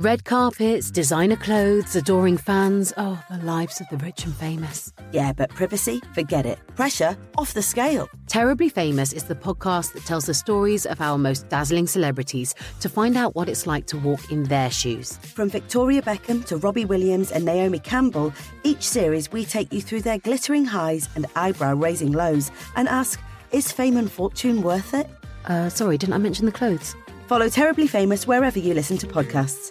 Red carpets, designer clothes, adoring fans. Oh, the lives of the rich and famous. Yeah, but privacy? Forget it. Pressure? Off the scale. Terribly Famous is the podcast that tells the stories of our most dazzling celebrities to find out what it's like to walk in their shoes. From Victoria Beckham to Robbie Williams and Naomi Campbell, each series we take you through their glittering highs and eyebrow raising lows and ask, is fame and fortune worth it? Uh, sorry, didn't I mention the clothes? Follow Terribly Famous wherever you listen to podcasts.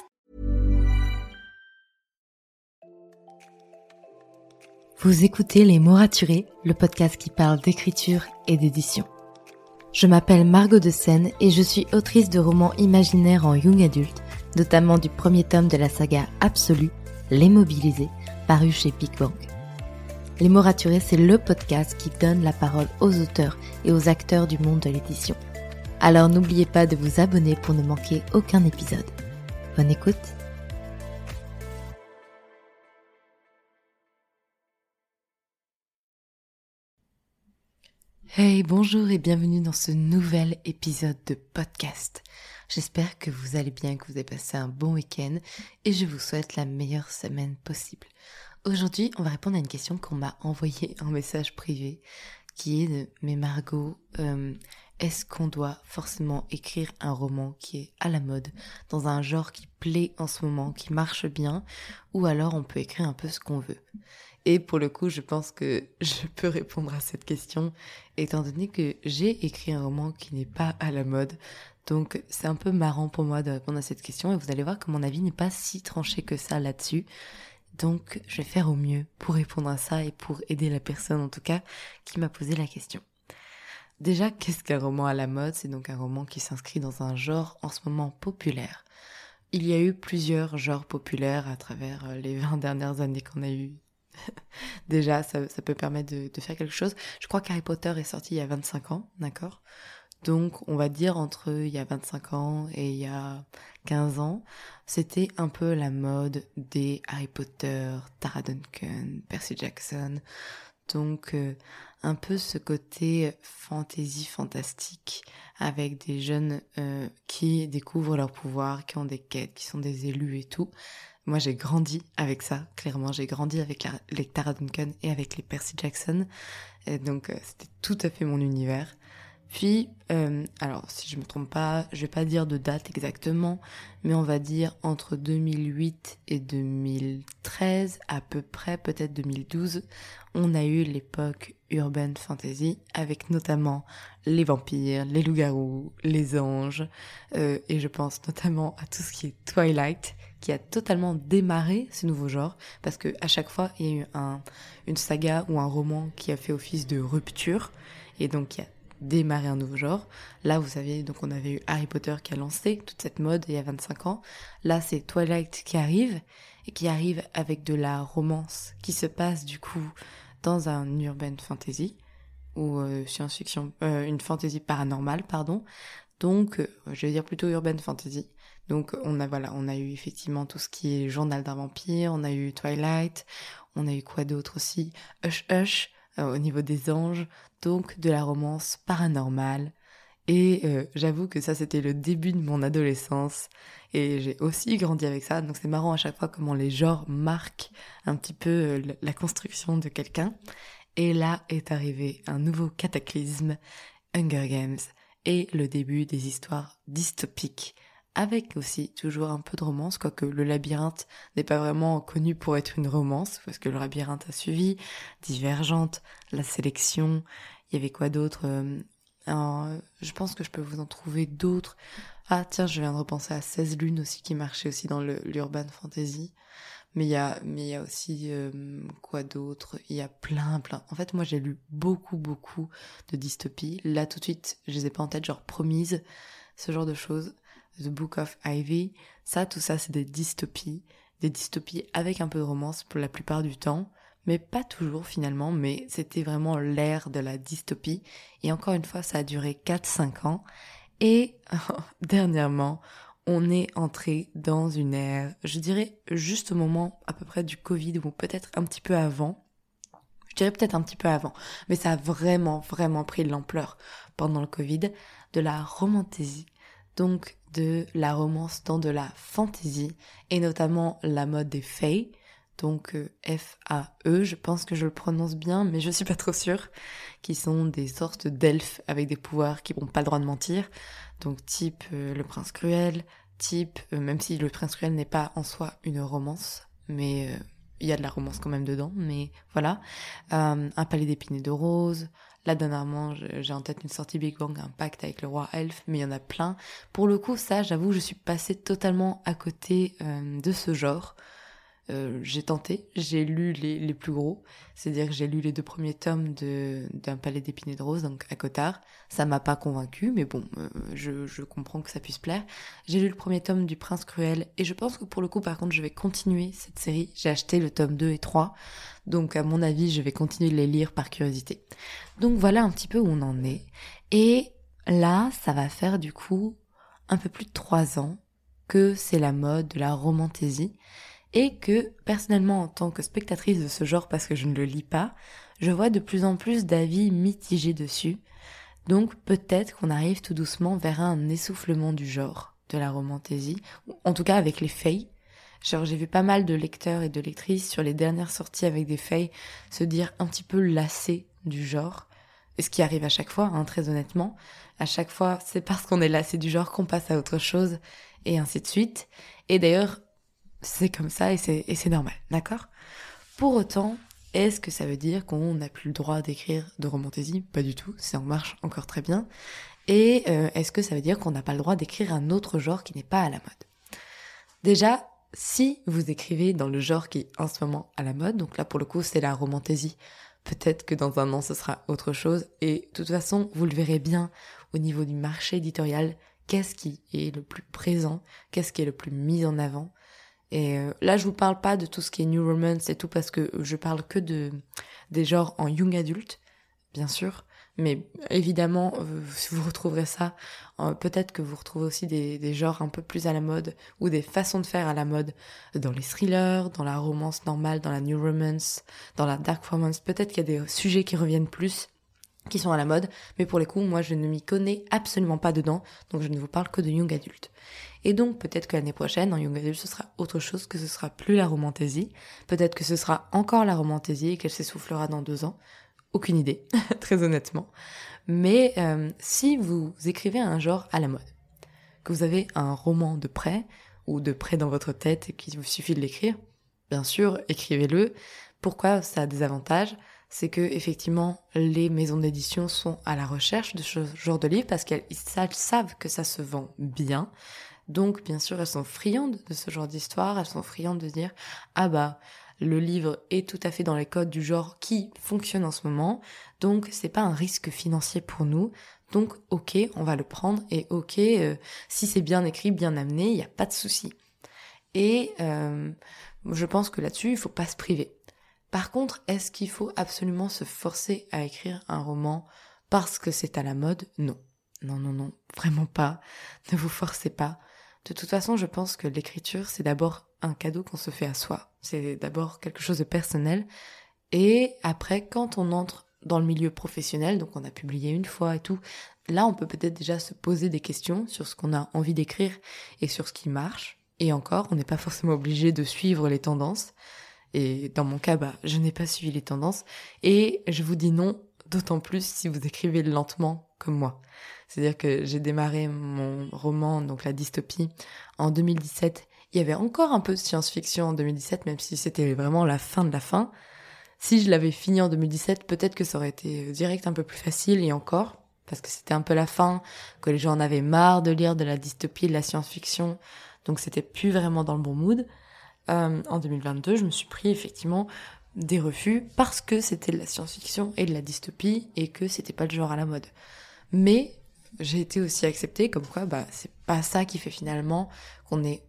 Vous écoutez Les mots raturés, le podcast qui parle d'écriture et d'édition. Je m'appelle Margot de Seine et je suis autrice de romans imaginaires en young adulte, notamment du premier tome de la saga Absolue, Les Mobilisés, paru chez Big Bang. Les mots raturés, c'est le podcast qui donne la parole aux auteurs et aux acteurs du monde de l'édition. Alors n'oubliez pas de vous abonner pour ne manquer aucun épisode. Bonne écoute Hey, bonjour et bienvenue dans ce nouvel épisode de podcast. J'espère que vous allez bien, que vous avez passé un bon week-end et je vous souhaite la meilleure semaine possible. Aujourd'hui, on va répondre à une question qu'on m'a envoyée en message privé qui est de Mais Margot, euh, est-ce qu'on doit forcément écrire un roman qui est à la mode, dans un genre qui plaît en ce moment, qui marche bien, ou alors on peut écrire un peu ce qu'on veut? Et pour le coup, je pense que je peux répondre à cette question, étant donné que j'ai écrit un roman qui n'est pas à la mode. Donc c'est un peu marrant pour moi de répondre à cette question, et vous allez voir que mon avis n'est pas si tranché que ça là-dessus. Donc je vais faire au mieux pour répondre à ça et pour aider la personne en tout cas qui m'a posé la question. Déjà, qu'est-ce qu'un roman à la mode? C'est donc un roman qui s'inscrit dans un genre en ce moment populaire. Il y a eu plusieurs genres populaires à travers euh, les 20 dernières années qu'on a eu Déjà, ça, peut permettre de, faire quelque chose. Je crois qu'Harry Potter est sorti il y a 25 ans, d'accord? Donc, on va dire entre il y a 25 ans et il y a 15 ans, c'était un peu la mode des Harry Potter, Tara Duncan, Percy Jackson. Donc, euh, un peu ce côté fantasy fantastique avec des jeunes euh, qui découvrent leur pouvoir, qui ont des quêtes, qui sont des élus et tout. Moi, j'ai grandi avec ça, clairement. J'ai grandi avec les Tara Duncan et avec les Percy Jackson. Donc, euh, c'était tout à fait mon univers. Puis, euh, alors, si je me trompe pas, je vais pas dire de date exactement, mais on va dire entre 2008 et 2013, à peu près, peut-être 2012, on a eu l'époque urban fantasy, avec notamment les vampires, les loups-garous, les anges, euh, et je pense notamment à tout ce qui est Twilight, qui a totalement démarré ce nouveau genre, parce que à chaque fois il y a eu un, une saga ou un roman qui a fait office de rupture, et donc qui a démarré un nouveau genre. Là, vous savez, donc on avait eu Harry Potter qui a lancé toute cette mode il y a 25 ans. Là, c'est Twilight qui arrive, et qui arrive avec de la romance qui se passe du coup dans un urban fantasy ou euh, science-fiction, euh, une fantasy paranormale, pardon. Donc, euh, je vais dire plutôt urban fantasy. Donc, on a eu effectivement tout ce qui est Journal d'un vampire, on a eu Twilight, on a eu quoi d'autre aussi, Hush Hush au niveau des anges, donc de la romance paranormale. Et j'avoue que ça, c'était le début de mon adolescence. Et j'ai aussi grandi avec ça. Donc c'est marrant à chaque fois comment les genres marquent un petit peu la construction de quelqu'un. Et là est arrivé un nouveau cataclysme, Hunger Games, et le début des histoires dystopiques, avec aussi toujours un peu de romance, quoique le labyrinthe n'est pas vraiment connu pour être une romance, parce que le labyrinthe a suivi, Divergente, La Sélection, il y avait quoi d'autre euh, Je pense que je peux vous en trouver d'autres. Ah tiens, je viens de repenser à 16 lunes aussi qui marchait aussi dans l'urban fantasy. Mais il y a, mais il y a aussi euh, quoi d'autre? Il y a plein, plein. En fait, moi, j'ai lu beaucoup, beaucoup de dystopies. Là, tout de suite, je les ai pas en tête, genre Promise, ce genre de choses. The Book of Ivy. Ça, tout ça, c'est des dystopies. Des dystopies avec un peu de romance pour la plupart du temps. Mais pas toujours finalement, mais c'était vraiment l'ère de la dystopie. Et encore une fois, ça a duré 4-5 ans. Et dernièrement, on est entré dans une ère, je dirais juste au moment à peu près du Covid ou peut-être un petit peu avant. Je dirais peut-être un petit peu avant, mais ça a vraiment, vraiment pris de l'ampleur pendant le Covid, de la romantésie, donc de la romance dans de la fantaisie, et notamment la mode des fays, donc euh, F-A-E, je pense que je le prononce bien, mais je suis pas trop sûre, qui sont des sortes d'elfes avec des pouvoirs qui n'ont pas le droit de mentir, donc type euh, le prince cruel, type, euh, même si le prince cruel n'est pas en soi une romance, mais il y a de la romance quand même dedans, mais voilà. un palais d'épines de roses. Là, dernièrement, j'ai en tête une sortie Big Bang, un pacte avec le roi elfe, mais il y en a plein. Pour le coup, ça, j'avoue, je suis passée totalement à côté de ce genre. Euh, j'ai tenté, j'ai lu les, les plus gros, c'est-à-dire que j'ai lu les deux premiers tomes d'un palais d'épinay de rose, donc à Cotard. Ça m'a pas convaincu, mais bon, euh, je, je comprends que ça puisse plaire. J'ai lu le premier tome du Prince Cruel, et je pense que pour le coup, par contre, je vais continuer cette série. J'ai acheté le tome 2 et 3, donc à mon avis, je vais continuer de les lire par curiosité. Donc voilà un petit peu où on en est. Et là, ça va faire du coup un peu plus de 3 ans que c'est la mode de la romantaisie et que personnellement en tant que spectatrice de ce genre parce que je ne le lis pas, je vois de plus en plus d'avis mitigés dessus. Donc peut-être qu'on arrive tout doucement vers un essoufflement du genre de la romantaisie, en tout cas avec les faits. Genre j'ai vu pas mal de lecteurs et de lectrices sur les dernières sorties avec des faits se dire un petit peu lassés du genre. Et ce qui arrive à chaque fois, hein, très honnêtement. À chaque fois, c'est parce qu'on est lassé du genre qu'on passe à autre chose, et ainsi de suite. Et d'ailleurs, c'est comme ça et c'est normal, d'accord? Pour autant, est-ce que ça veut dire qu'on n'a plus le droit d'écrire de romantaisie Pas du tout, c'est en marche encore très bien. Et euh, est-ce que ça veut dire qu'on n'a pas le droit d'écrire un autre genre qui n'est pas à la mode? Déjà, si vous écrivez dans le genre qui est en ce moment à la mode, donc là pour le coup c'est la romantaisie, peut-être que dans un an ce sera autre chose, et de toute façon vous le verrez bien au niveau du marché éditorial, qu'est-ce qui est le plus présent, qu'est-ce qui est le plus mis en avant, et euh, là, je vous parle pas de tout ce qui est New Romance et tout parce que je parle que de des genres en young adulte, bien sûr. Mais évidemment, euh, vous retrouverez ça. Euh, peut-être que vous retrouvez aussi des, des genres un peu plus à la mode ou des façons de faire à la mode dans les thrillers, dans la romance normale, dans la new romance, dans la dark romance. Peut-être qu'il y a des sujets qui reviennent plus qui sont à la mode, mais pour les coups, moi je ne m'y connais absolument pas dedans, donc je ne vous parle que de young adulte. Et donc peut-être que l'année prochaine, en young adulte, ce sera autre chose, que ce sera plus la romantaisie, peut-être que ce sera encore la romantaisie et qu'elle s'essoufflera dans deux ans. Aucune idée, très honnêtement. Mais euh, si vous écrivez un genre à la mode, que vous avez un roman de près, ou de près dans votre tête et qu'il vous suffit de l'écrire, bien sûr, écrivez-le. Pourquoi ça a des avantages? C'est que effectivement les maisons d'édition sont à la recherche de ce genre de livres parce qu'elles savent que ça se vend bien. Donc bien sûr elles sont friandes de ce genre d'histoire, elles sont friandes de dire ah bah le livre est tout à fait dans les codes du genre qui fonctionne en ce moment, donc c'est pas un risque financier pour nous. Donc ok, on va le prendre et ok, euh, si c'est bien écrit, bien amené, il n'y a pas de souci. Et euh, je pense que là-dessus, il faut pas se priver. Par contre, est-ce qu'il faut absolument se forcer à écrire un roman parce que c'est à la mode? Non. Non, non, non, vraiment pas. Ne vous forcez pas. De toute façon, je pense que l'écriture, c'est d'abord un cadeau qu'on se fait à soi. C'est d'abord quelque chose de personnel. Et après, quand on entre dans le milieu professionnel, donc on a publié une fois et tout, là, on peut peut-être déjà se poser des questions sur ce qu'on a envie d'écrire et sur ce qui marche. Et encore, on n'est pas forcément obligé de suivre les tendances. Et dans mon cas, bah, je n'ai pas suivi les tendances. Et je vous dis non, d'autant plus si vous écrivez lentement comme moi. C'est-à-dire que j'ai démarré mon roman, donc la dystopie, en 2017. Il y avait encore un peu de science-fiction en 2017, même si c'était vraiment la fin de la fin. Si je l'avais fini en 2017, peut-être que ça aurait été direct un peu plus facile et encore, parce que c'était un peu la fin, que les gens en avaient marre de lire de la dystopie, de la science-fiction, donc c'était plus vraiment dans le bon mood. Euh, en 2022, je me suis pris effectivement des refus parce que c'était de la science-fiction et de la dystopie et que c'était pas le genre à la mode. Mais j'ai été aussi acceptée comme quoi bah c'est pas ça qui fait finalement qu'on est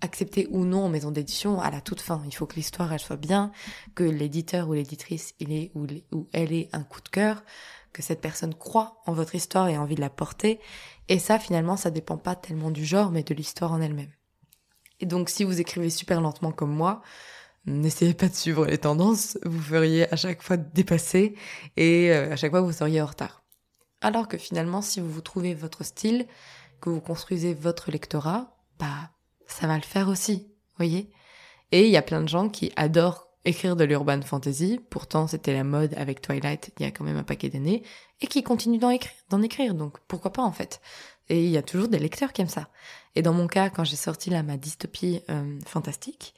accepté ou non en maison d'édition à la toute fin. Il faut que l'histoire elle soit bien, que l'éditeur ou l'éditrice il est ou, ou elle ait un coup de cœur, que cette personne croit en votre histoire et a envie de la porter. Et ça finalement ça dépend pas tellement du genre mais de l'histoire en elle-même. Et donc si vous écrivez super lentement comme moi, n'essayez pas de suivre les tendances, vous feriez à chaque fois dépasser et euh, à chaque fois vous seriez en retard. Alors que finalement, si vous vous trouvez votre style, que vous construisez votre lectorat, bah, ça va le faire aussi, voyez. Et il y a plein de gens qui adorent écrire de l'urban fantasy, pourtant c'était la mode avec Twilight il y a quand même un paquet d'années, et qui continuent d'en écrire, d'en écrire, donc pourquoi pas en fait? Et il y a toujours des lecteurs qui aiment ça. Et dans mon cas, quand j'ai sorti là ma dystopie euh, fantastique,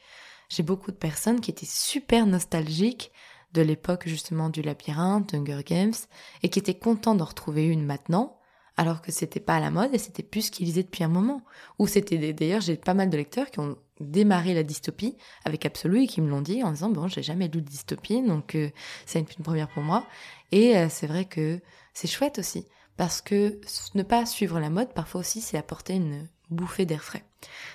j'ai beaucoup de personnes qui étaient super nostalgiques de l'époque justement du labyrinthe, Hunger Games, et qui étaient contents d'en retrouver une maintenant, alors que c'était pas à la mode et c'était plus ce qu'ils lisaient depuis un moment. Ou c'était d'ailleurs j'ai pas mal de lecteurs qui ont démarré la dystopie avec Absolu et qui me l'ont dit en disant bon j'ai jamais lu de dystopie donc euh, c'est une, première pour moi et euh, c'est vrai que c'est chouette aussi parce que ne pas suivre la mode parfois aussi c'est apporter une bouffée d'air frais.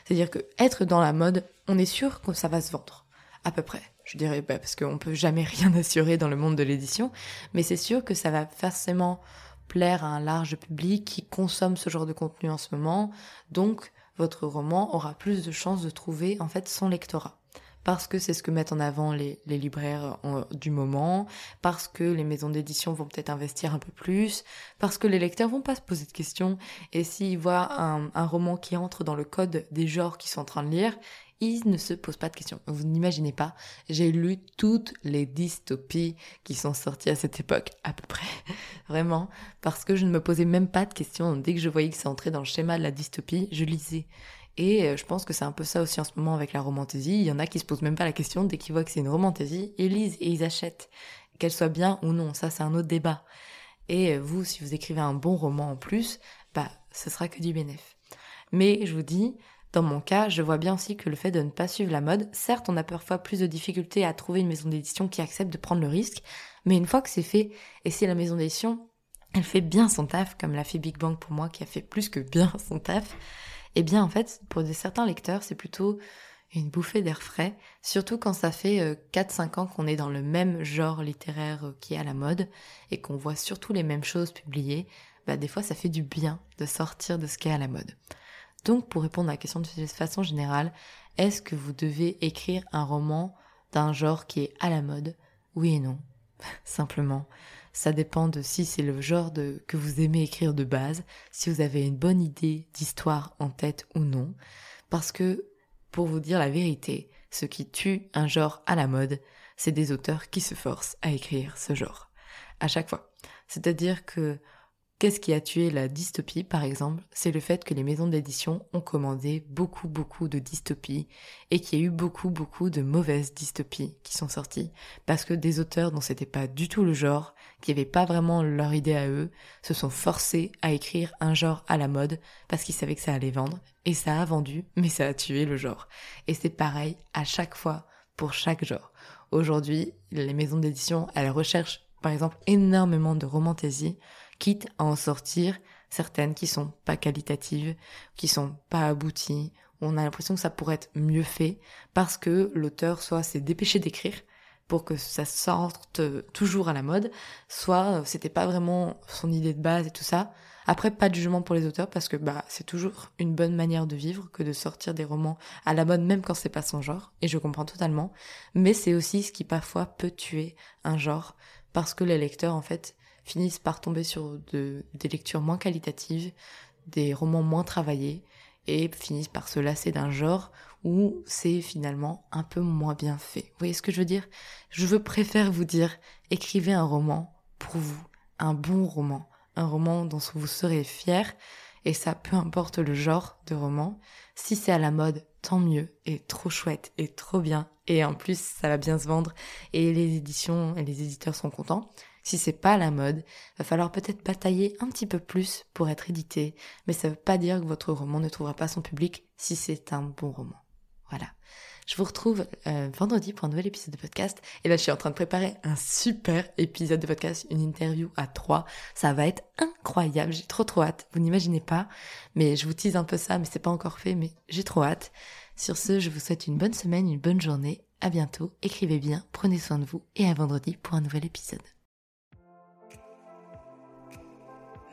C'est-à-dire que être dans la mode, on est sûr que ça va se vendre à peu près je dirais, bah, parce qu'on peut jamais rien assurer dans le monde de l'édition, mais c'est sûr que ça va forcément plaire à un large public qui consomme ce genre de contenu en ce moment, donc votre roman aura plus de chances de trouver en fait son lectorat. Parce que c'est ce que mettent en avant les, libraires du moment, parce que les maisons d'édition vont peut-être investir un peu plus, parce que les lecteurs vont pas se poser de questions, et s'ils voient un, roman qui entre dans le code des genres qu'ils sont en train de lire, il ne se pose pas de questions. Vous n'imaginez pas, j'ai lu toutes les dystopies qui sont sorties à cette époque, à peu près, vraiment, parce que je ne me posais même pas de questions. Dès que je voyais que ça entrait dans le schéma de la dystopie, je lisais. Et euh, je pense que c'est un peu ça aussi en ce moment avec la romantaisie. Il y en a qui se posent même pas la question dès qu'ils voient que c'est une romantaisie, ils lisent et ils achètent. Qu'elle soit bien ou non, ça c'est un autre débat. Et euh, vous, si vous écrivez un bon roman en plus, bah, ce sera que du bénéf. Mais je vous dis, dans mon cas, je vois bien aussi que le fait de ne pas suivre la mode, certes, on a parfois plus de difficultés à trouver une maison d'édition qui accepte de prendre le risque, mais une fois que c'est fait, et si la maison d'édition, elle fait bien son taf, comme l'a fait Big Bang pour moi, qui a fait plus que bien son taf, eh bien, en fait, pour certains lecteurs, c'est plutôt une bouffée d'air frais, surtout quand ça fait 4-5 euh, ans qu'on est dans le même genre littéraire euh, qui est à la mode, et qu'on voit surtout les mêmes choses publiées, bah, des fois, ça fait du bien de sortir de ce qui est à la mode. Donc pour répondre à la question de façon générale, est-ce que vous devez écrire un roman d'un genre qui est à la mode? Oui et non. Simplement, ça dépend de si c'est le genre que vous aimez écrire de base, si vous avez une bonne idée d'histoire en tête ou non. Parce que, pour vous dire la vérité, ce qui tue un genre à la mode, c'est des auteurs qui se forcent à écrire ce genre. À chaque fois. C'est-à-dire que Qu'est-ce qui a tué la dystopie, par exemple? C'est le fait que les maisons d'édition ont commandé beaucoup, beaucoup de dystopies et qu'il y a eu beaucoup, beaucoup de mauvaises dystopies qui sont sorties parce que des auteurs dont c'était pas du tout le genre, qui n'avaient pas vraiment leur idée à eux, se sont forcés à écrire un genre à la mode parce qu'ils savaient que ça allait vendre et ça a vendu, mais ça a tué le genre. Et c'est pareil à chaque fois pour chaque genre. Aujourd'hui, les maisons d'édition, elles recherchent par exemple énormément de romantaisie quitte à en sortir certaines qui sont pas qualitatives, qui sont pas abouties, on a l'impression que ça pourrait être mieux fait parce que l'auteur soit s'est dépêché d'écrire pour que ça sorte toujours à la mode, soit c'était pas vraiment son idée de base et tout ça. Après, pas de jugement pour les auteurs parce que bah c'est toujours une bonne manière de vivre que de sortir des romans à la mode même quand c'est pas son genre et je comprends totalement. Mais c'est aussi ce qui parfois peut tuer un genre parce que les lecteurs en fait finissent par tomber sur de, des lectures moins qualitatives, des romans moins travaillés, et finissent par se lasser d'un genre ou c'est finalement un peu moins bien fait. Vous voyez ce que je veux dire? Je veux préfère vous dire, écrivez un roman pour vous, un bon roman, un roman dont vous serez fier, et ça peu importe le genre de roman. Si c'est à la mode, tant mieux, et trop chouette, et trop bien, et en plus ça va bien se vendre, et les éditions et les éditeurs sont contents. Si c'est pas la mode, va falloir peut-être batailler un petit peu plus pour être édité, mais ça veut pas dire que votre roman ne trouvera pas son public si c'est un bon roman. Voilà. Je vous retrouve euh, vendredi pour un nouvel épisode de podcast. Et là, je suis en train de préparer un super épisode de podcast, une interview à trois. Ça va être incroyable. J'ai trop trop hâte. Vous n'imaginez pas. Mais je vous tease un peu ça, mais c'est pas encore fait, mais j'ai trop hâte. Sur ce, je vous souhaite une bonne semaine, une bonne journée. À bientôt. Écrivez bien, prenez soin de vous et à vendredi pour un nouvel épisode.